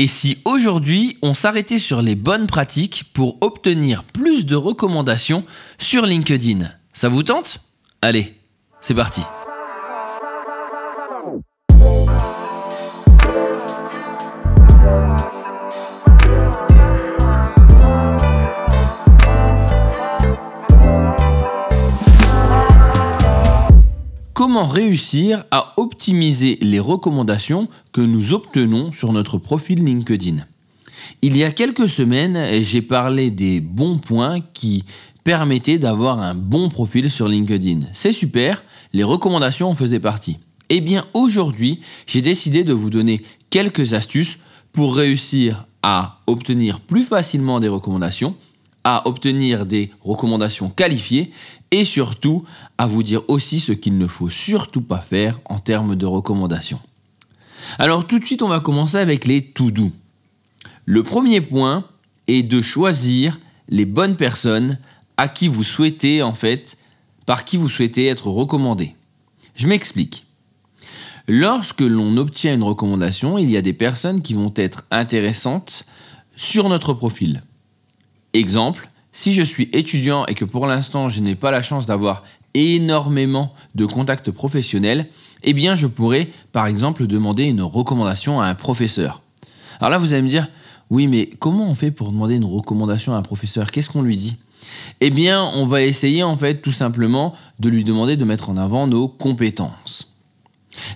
Et si aujourd'hui on s'arrêtait sur les bonnes pratiques pour obtenir plus de recommandations sur LinkedIn Ça vous tente? Allez, c'est parti. Comment réussir à optimiser les recommandations que nous obtenons sur notre profil LinkedIn Il y a quelques semaines, j'ai parlé des bons points qui permettaient d'avoir un bon profil sur LinkedIn. C'est super, les recommandations en faisaient partie. Eh bien aujourd'hui, j'ai décidé de vous donner quelques astuces pour réussir à obtenir plus facilement des recommandations obtenir des recommandations qualifiées et surtout à vous dire aussi ce qu'il ne faut surtout pas faire en termes de recommandations. Alors tout de suite, on va commencer avec les tout doux. Le premier point est de choisir les bonnes personnes à qui vous souhaitez en fait, par qui vous souhaitez être recommandé. Je m'explique. Lorsque l'on obtient une recommandation, il y a des personnes qui vont être intéressantes sur notre profil. Exemple, si je suis étudiant et que pour l'instant je n'ai pas la chance d'avoir énormément de contacts professionnels, eh bien je pourrais par exemple demander une recommandation à un professeur. Alors là vous allez me dire, oui mais comment on fait pour demander une recommandation à un professeur? Qu'est-ce qu'on lui dit? Eh bien on va essayer en fait tout simplement de lui demander de mettre en avant nos compétences.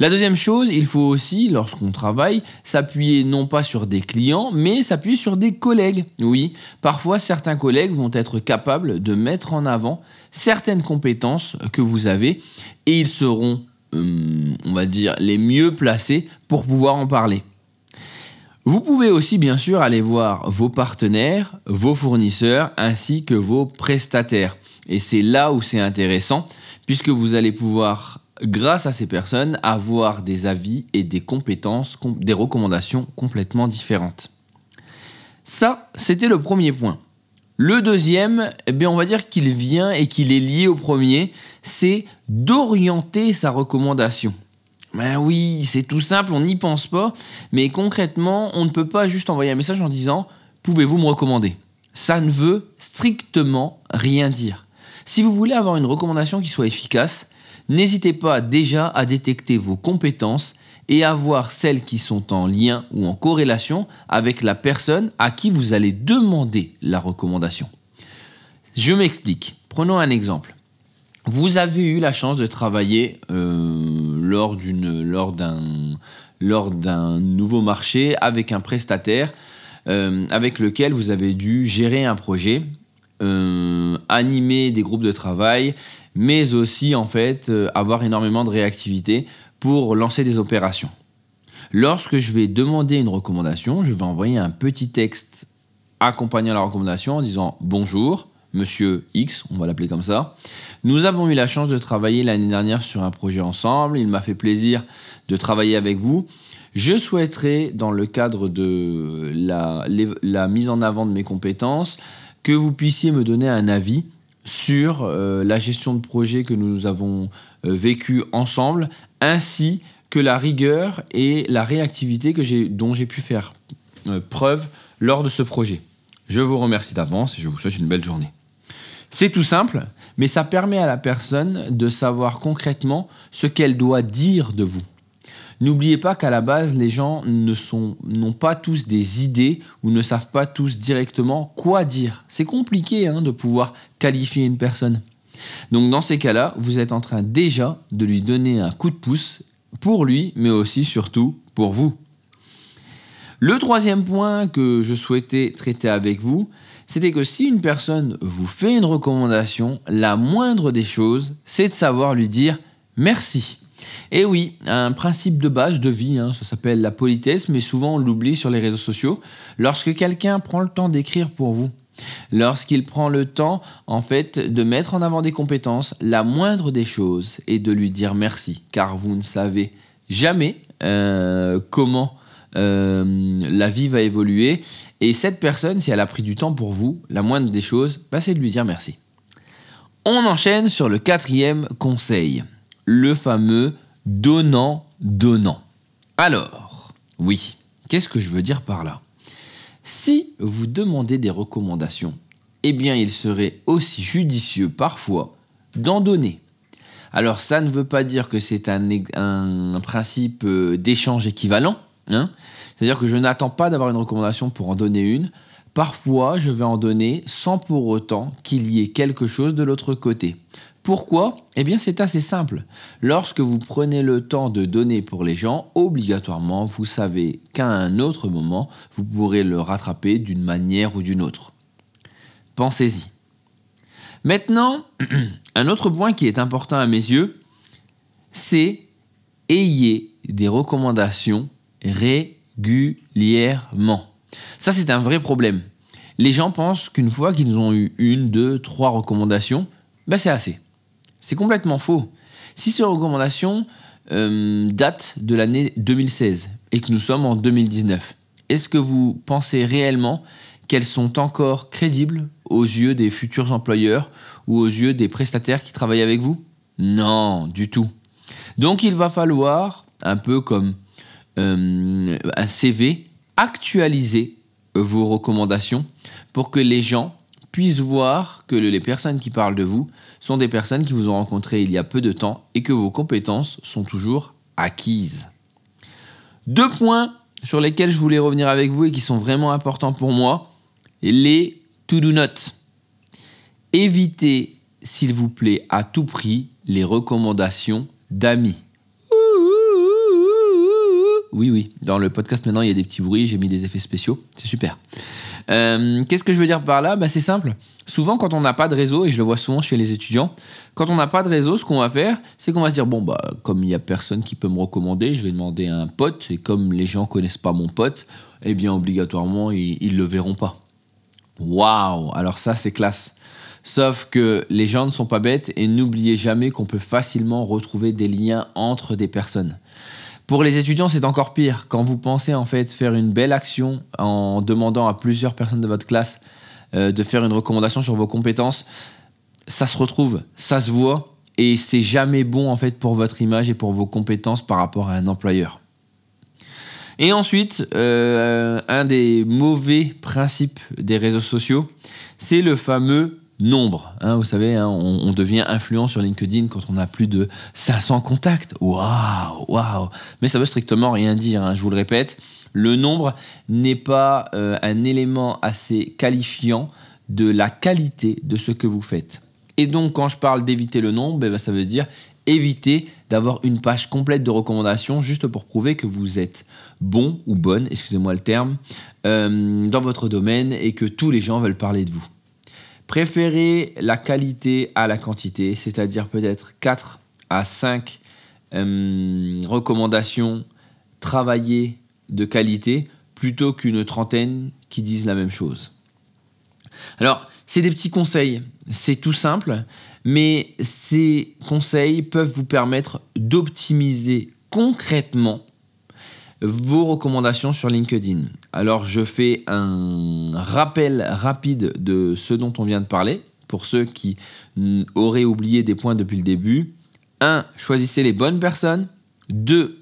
La deuxième chose, il faut aussi, lorsqu'on travaille, s'appuyer non pas sur des clients, mais s'appuyer sur des collègues. Oui, parfois certains collègues vont être capables de mettre en avant certaines compétences que vous avez et ils seront, hum, on va dire, les mieux placés pour pouvoir en parler. Vous pouvez aussi bien sûr aller voir vos partenaires, vos fournisseurs ainsi que vos prestataires. Et c'est là où c'est intéressant puisque vous allez pouvoir grâce à ces personnes, avoir des avis et des compétences, des recommandations complètement différentes. Ça, c'était le premier point. Le deuxième, eh bien, on va dire qu'il vient et qu'il est lié au premier, c'est d'orienter sa recommandation. Ben oui, c'est tout simple, on n'y pense pas, mais concrètement, on ne peut pas juste envoyer un message en disant Pouvez-vous me recommander? Ça ne veut strictement rien dire. Si vous voulez avoir une recommandation qui soit efficace, n'hésitez pas déjà à détecter vos compétences et à voir celles qui sont en lien ou en corrélation avec la personne à qui vous allez demander la recommandation. Je m'explique. Prenons un exemple. Vous avez eu la chance de travailler euh, lors, d'un nouveau marché avec un prestataire euh, avec lequel vous avez dû gérer un projet, euh, animer des groupes de travail, mais aussi en fait euh, avoir énormément de réactivité pour lancer des opérations. Lorsque je vais demander une recommandation, je vais envoyer un petit texte accompagnant la recommandation en disant bonjour, monsieur X, on va l'appeler comme ça. Nous avons eu la chance de travailler l'année dernière sur un projet ensemble. Il m'a fait plaisir de travailler avec vous. Je souhaiterais, dans le cadre de la, la mise en avant de mes compétences, que vous puissiez me donner un avis sur euh, la gestion de projet que nous avons euh, vécu ensemble, ainsi que la rigueur et la réactivité dont j'ai pu faire euh, preuve lors de ce projet. Je vous remercie d'avance et je vous souhaite une belle journée. C'est tout simple, mais ça permet à la personne de savoir concrètement ce qu'elle doit dire de vous. N'oubliez pas qu'à la base, les gens n'ont pas tous des idées ou ne savent pas tous directement quoi dire. C'est compliqué hein, de pouvoir qualifier une personne. Donc dans ces cas-là, vous êtes en train déjà de lui donner un coup de pouce pour lui, mais aussi surtout pour vous. Le troisième point que je souhaitais traiter avec vous, c'était que si une personne vous fait une recommandation, la moindre des choses, c'est de savoir lui dire merci. Et oui, un principe de base de vie, hein, ça s'appelle la politesse, mais souvent on l'oublie sur les réseaux sociaux. Lorsque quelqu'un prend le temps d'écrire pour vous, lorsqu'il prend le temps, en fait, de mettre en avant des compétences, la moindre des choses est de lui dire merci, car vous ne savez jamais euh, comment euh, la vie va évoluer. Et cette personne, si elle a pris du temps pour vous, la moindre des choses, bah, c'est de lui dire merci. On enchaîne sur le quatrième conseil, le fameux donnant, donnant. Alors, oui, Qu'est-ce que je veux dire par là? Si vous demandez des recommandations, eh bien il serait aussi judicieux parfois d'en donner. Alors ça ne veut pas dire que c'est un, principe euh, d'échange équivalent. Hein. C'est-à-dire que je n'attends pas d'avoir une recommandation pour en donner une. Parfois, je vais en donner sans pour autant qu'il y ait quelque chose de l'autre côté. Pourquoi? Eh bien, c'est assez simple. Lorsque vous prenez le temps de donner pour les gens, obligatoirement, vous savez qu'à un autre moment, vous pourrez le rattraper d'une manière ou d'une autre. Pensez-y. Maintenant, un autre point qui est important à mes yeux, c'est ayez des recommandations régulièrement. Ça, c'est un vrai problème. Les gens pensent qu'une fois qu'ils ont eu une, deux, trois recommandations, ben c'est assez. C'est complètement faux. Si ces recommandations euh, datent de l'année 2016 et que nous sommes en 2019, est-ce que vous pensez réellement qu'elles sont encore crédibles aux yeux des futurs employeurs ou aux yeux des prestataires qui travaillent avec vous? Non, du tout. Donc il va falloir, un peu comme euh, un CV, actualiser vos recommandations pour que les gens puissent voir que les personnes qui parlent de vous sont des personnes qui vous ont rencontré il y a peu de temps et que vos compétences sont toujours acquises. Deux points sur lesquels je voulais revenir avec vous et qui sont vraiment importants pour moi, les to-do notes. Évitez, s'il vous plaît, à tout prix les recommandations d'amis. Oui, oui, dans le podcast maintenant, il y a des petits bruits, j'ai mis des effets spéciaux, c'est super. Euh, qu'est-ce que je veux dire par là? Bah, C'est simple. Souvent, quand on n'a pas de réseau, et je le vois souvent chez les étudiants, quand on n'a pas de réseau, ce qu'on va faire, c'est qu'on va se dire bon, bah, comme il n'y a personne qui peut me recommander, je vais demander à un pote, et comme les gens connaissent pas mon pote, eh bien, obligatoirement, ils ne le verront pas. Waouh Alors, ça, c'est classe. Sauf que les gens ne sont pas bêtes et n'oubliez jamais qu'on peut facilement retrouver des liens entre des personnes. Pour les étudiants, c'est encore pire. Quand vous pensez en fait faire une belle action en demandant à plusieurs personnes de votre classe euh, de faire une recommandation sur vos compétences, ça se retrouve, ça se voit et c'est jamais bon en fait pour votre image et pour vos compétences par rapport à un employeur. Et ensuite, euh, un des mauvais principes des réseaux sociaux, c'est le fameux nombre. Hein, vous savez, hein, on, devient influent sur LinkedIn quand on a plus de 500 contacts. Waouh, waouh. Mais ça veut strictement rien dire, hein, je vous le répète. Le nombre n'est pas euh, un élément assez qualifiant de la qualité de ce que vous faites. Et donc, quand je parle d'éviter le nombre, ben, ça veut dire éviter d'avoir une page complète de recommandations juste pour prouver que vous êtes bon ou bonne, excusez-moi le terme, euh, dans votre domaine et que tous les gens veulent parler de vous. Préférez la qualité à la quantité, c'est-à-dire peut-être 4 à 5 euh, recommandations travaillées de qualité plutôt qu'une trentaine qui disent la même chose. Alors, c'est des petits conseils, c'est tout simple, mais ces conseils peuvent vous permettre d'optimiser concrètement vos recommandations sur LinkedIn. Alors je fais un rappel rapide de ce dont on vient de parler pour ceux qui auraient oublié des points depuis le début. 1. Choisissez les bonnes personnes. 2.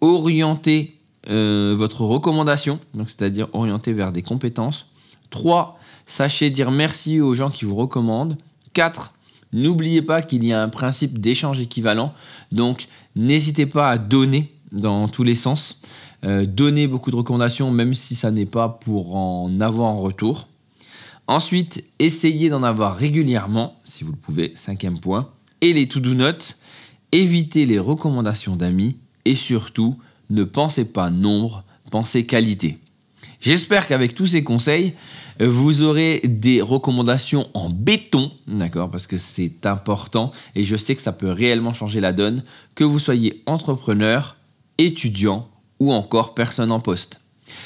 Orientez euh, votre recommandation, c'est-à-dire orienter vers des compétences. 3. Sachez dire merci aux gens qui vous recommandent. 4. N'oubliez pas qu'il y a un principe d'échange équivalent, donc n'hésitez pas à donner dans tous les sens. Euh, donner beaucoup de recommandations, même si ça n'est pas pour en avoir en retour. Ensuite, essayez d'en avoir régulièrement, si vous le pouvez, cinquième point. Et les to-do notes, évitez les recommandations d'amis et surtout, ne pensez pas nombre, pensez qualité. J'espère qu'avec tous ces conseils, vous aurez des recommandations en béton, d'accord, parce que c'est important et je sais que ça peut réellement changer la donne, que vous soyez entrepreneur, étudiant ou encore personne en poste.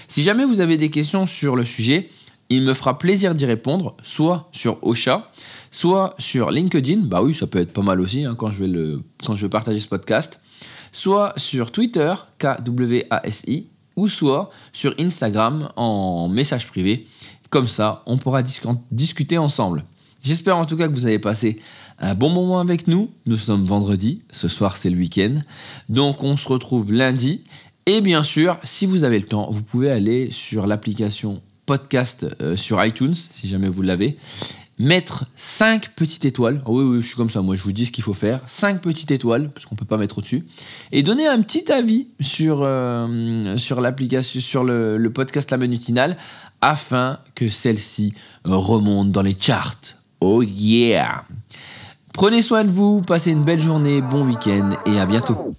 Si jamais vous avez des questions sur le sujet, il me fera plaisir d'y répondre, soit sur Ocha, soit sur LinkedIn, bah oui, ça peut être pas mal aussi hein, quand, je vais le, quand je vais partager ce podcast, soit sur Twitter, KWASI, ou soit sur Instagram en message privé. Comme ça, on pourra discuter ensemble. J'espère en tout cas que vous avez passé un bon moment avec nous. Nous sommes vendredi, ce soir c'est le week-end. Donc on se retrouve lundi Et bien sûr, si vous avez le temps, vous pouvez aller sur l'application podcast euh, sur iTunes, si jamais vous l'avez, mettre 5 petites étoiles. Ah oui, oui, je suis comme ça, moi je vous dis ce qu'il faut faire. 5 petites étoiles, parce qu'on ne peut pas mettre au-dessus. Et donner un petit avis sur, euh, sur l'application, sur le, le, podcast La Manutinale, afin que celle-ci remonte dans les charts. Oh yeah Prenez soin de vous, passez une belle journée, bon week-end et à bientôt.